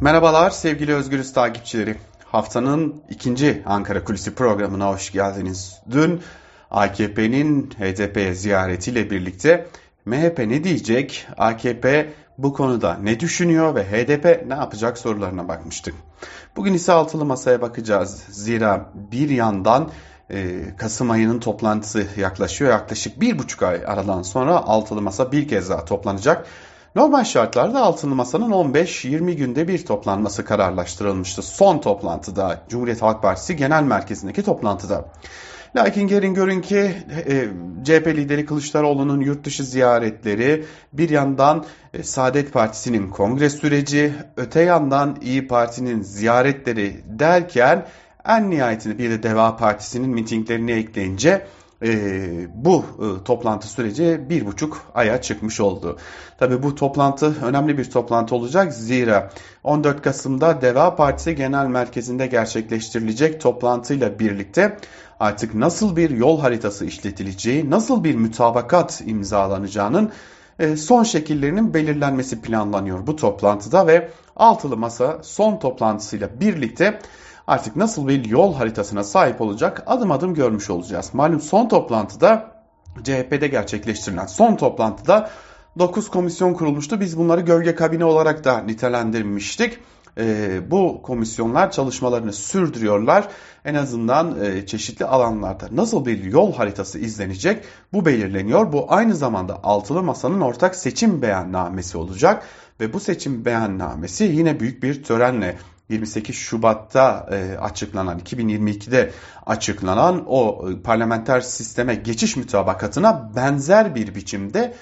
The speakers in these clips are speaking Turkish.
Merhabalar sevgili Özgürüz takipçileri. Haftanın ikinci Ankara Kulisi programına hoş geldiniz. Dün AKP'nin HDP'ye ziyaretiyle birlikte MHP ne diyecek, AKP bu konuda ne düşünüyor ve HDP ne yapacak sorularına bakmıştık. Bugün ise altılı masaya bakacağız. Zira bir yandan e, Kasım ayının toplantısı yaklaşıyor. Yaklaşık bir buçuk ay aradan sonra altılı masa bir kez daha toplanacak. Normal şartlarda altılı masanın 15-20 günde bir toplanması kararlaştırılmıştı. Son toplantıda Cumhuriyet Halk Partisi Genel Merkezi'ndeki toplantıda. Lakin gelin görün ki e, CHP lideri Kılıçdaroğlu'nun yurt dışı ziyaretleri bir yandan e, Saadet Partisi'nin kongre süreci öte yandan İyi Parti'nin ziyaretleri derken en nihayetinde bir de Deva Partisi'nin mitinglerini ekleyince e, bu e, toplantı süreci bir buçuk aya çıkmış oldu. Tabi bu toplantı önemli bir toplantı olacak zira 14 Kasım'da Deva Partisi Genel Merkezi'nde gerçekleştirilecek toplantıyla birlikte artık nasıl bir yol haritası işletileceği, nasıl bir mütabakat imzalanacağının e, son şekillerinin belirlenmesi planlanıyor bu toplantıda ve altılı masa son toplantısıyla birlikte artık nasıl bir yol haritasına sahip olacak adım adım görmüş olacağız. Malum son toplantıda CHP'de gerçekleştirilen son toplantıda 9 komisyon kurulmuştu. Biz bunları gölge kabine olarak da nitelendirmiştik. E, bu komisyonlar çalışmalarını sürdürüyorlar. En azından e, çeşitli alanlarda nasıl bir yol haritası izlenecek bu belirleniyor. Bu aynı zamanda altılı masanın ortak seçim beyannamesi olacak ve bu seçim beyannamesi yine büyük bir törenle 28 Şubat'ta e, açıklanan 2022'de açıklanan o e, parlamenter sisteme geçiş mütabakatına benzer bir biçimde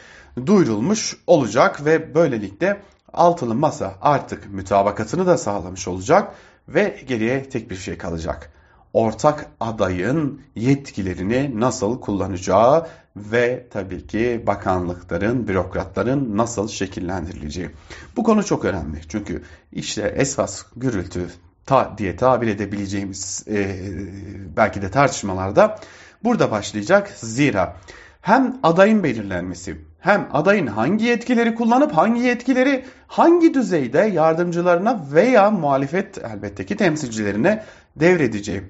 duyurulmuş olacak ve böylelikle altılı masa artık mütabakatını da sağlamış olacak ve geriye tek bir şey kalacak. Ortak adayın yetkilerini nasıl kullanacağı ve tabii ki bakanlıkların, bürokratların nasıl şekillendirileceği. Bu konu çok önemli. Çünkü işte esas gürültü ta, diye tabir edebileceğimiz e, belki de tartışmalarda burada başlayacak. Zira hem adayın belirlenmesi hem adayın hangi yetkileri kullanıp hangi yetkileri hangi düzeyde yardımcılarına veya muhalefet elbette ki temsilcilerine devredeceği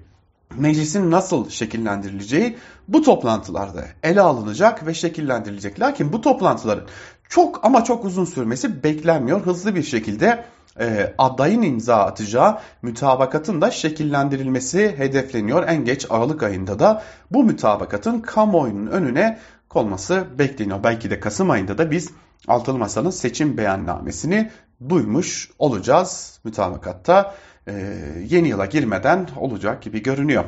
meclisin nasıl şekillendirileceği bu toplantılarda ele alınacak ve şekillendirilecek. Lakin bu toplantıların çok ama çok uzun sürmesi beklenmiyor. Hızlı bir şekilde e, adayın imza atacağı mütabakatın da şekillendirilmesi hedefleniyor. En geç Aralık ayında da bu mütabakatın kamuoyunun önüne konması bekleniyor. Belki de Kasım ayında da biz Altılı Masa'nın seçim beyannamesini duymuş olacağız mütabakatta e, yeni yıla girmeden olacak gibi görünüyor.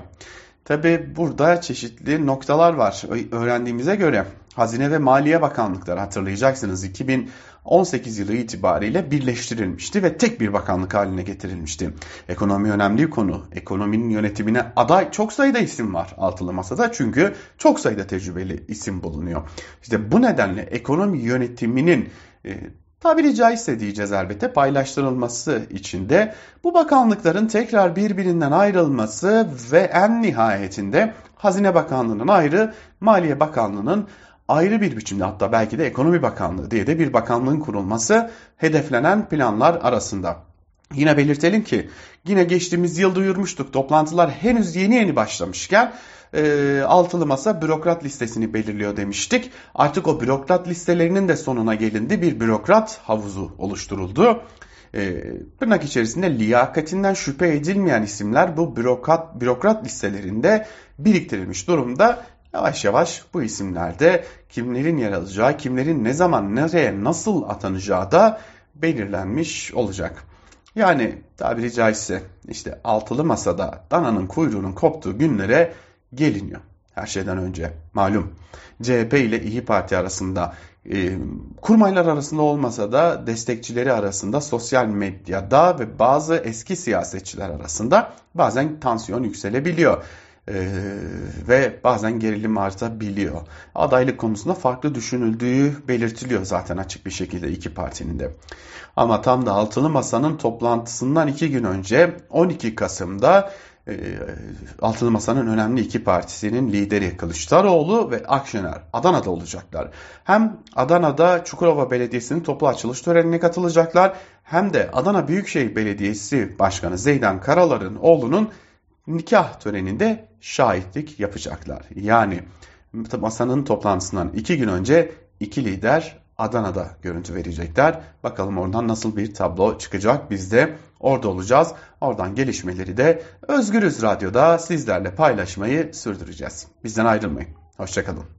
Tabi burada çeşitli noktalar var. Öğrendiğimize göre Hazine ve Maliye Bakanlıkları hatırlayacaksınız 2018 yılı itibariyle birleştirilmişti ve tek bir bakanlık haline getirilmişti. Ekonomi önemli bir konu. Ekonominin yönetimine aday çok sayıda isim var altılı masada çünkü çok sayıda tecrübeli isim bulunuyor. İşte bu nedenle ekonomi yönetiminin e, tabiri caizse diyeceğiz elbette paylaştırılması için de bu bakanlıkların tekrar birbirinden ayrılması ve en nihayetinde Hazine Bakanlığı'nın ayrı, Maliye Bakanlığı'nın ayrı bir biçimde hatta belki de Ekonomi Bakanlığı diye de bir bakanlığın kurulması hedeflenen planlar arasında. Yine belirtelim ki yine geçtiğimiz yıl duyurmuştuk toplantılar henüz yeni yeni başlamışken e, altılı masa bürokrat listesini belirliyor demiştik. Artık o bürokrat listelerinin de sonuna gelindi. Bir bürokrat havuzu oluşturuldu. E, tırnak içerisinde liyakatinden şüphe edilmeyen isimler bu bürokrat, bürokrat listelerinde biriktirilmiş durumda. Yavaş yavaş bu isimlerde kimlerin yer alacağı, kimlerin ne zaman nereye nasıl atanacağı da belirlenmiş olacak. Yani tabiri caizse işte altılı masada dananın kuyruğunun koptuğu günlere geliniyor. Her şeyden önce malum CHP ile İyi Parti arasında e, kurmaylar arasında olmasa da destekçileri arasında sosyal medyada ve bazı eski siyasetçiler arasında bazen tansiyon yükselebiliyor. Ee, ve bazen gerilim artabiliyor. Adaylık konusunda farklı düşünüldüğü belirtiliyor zaten açık bir şekilde iki partinin de. Ama tam da altılı masanın toplantısından iki gün önce 12 Kasım'da e, Altılı Masa'nın önemli iki partisinin lideri Kılıçdaroğlu ve Akşener Adana'da olacaklar. Hem Adana'da Çukurova Belediyesi'nin toplu açılış törenine katılacaklar hem de Adana Büyükşehir Belediyesi Başkanı Zeydan Karalar'ın oğlunun nikah töreninde şahitlik yapacaklar. Yani masanın toplantısından iki gün önce iki lider Adana'da görüntü verecekler. Bakalım oradan nasıl bir tablo çıkacak. Biz de orada olacağız. Oradan gelişmeleri de Özgürüz Radyo'da sizlerle paylaşmayı sürdüreceğiz. Bizden ayrılmayın. Hoşçakalın.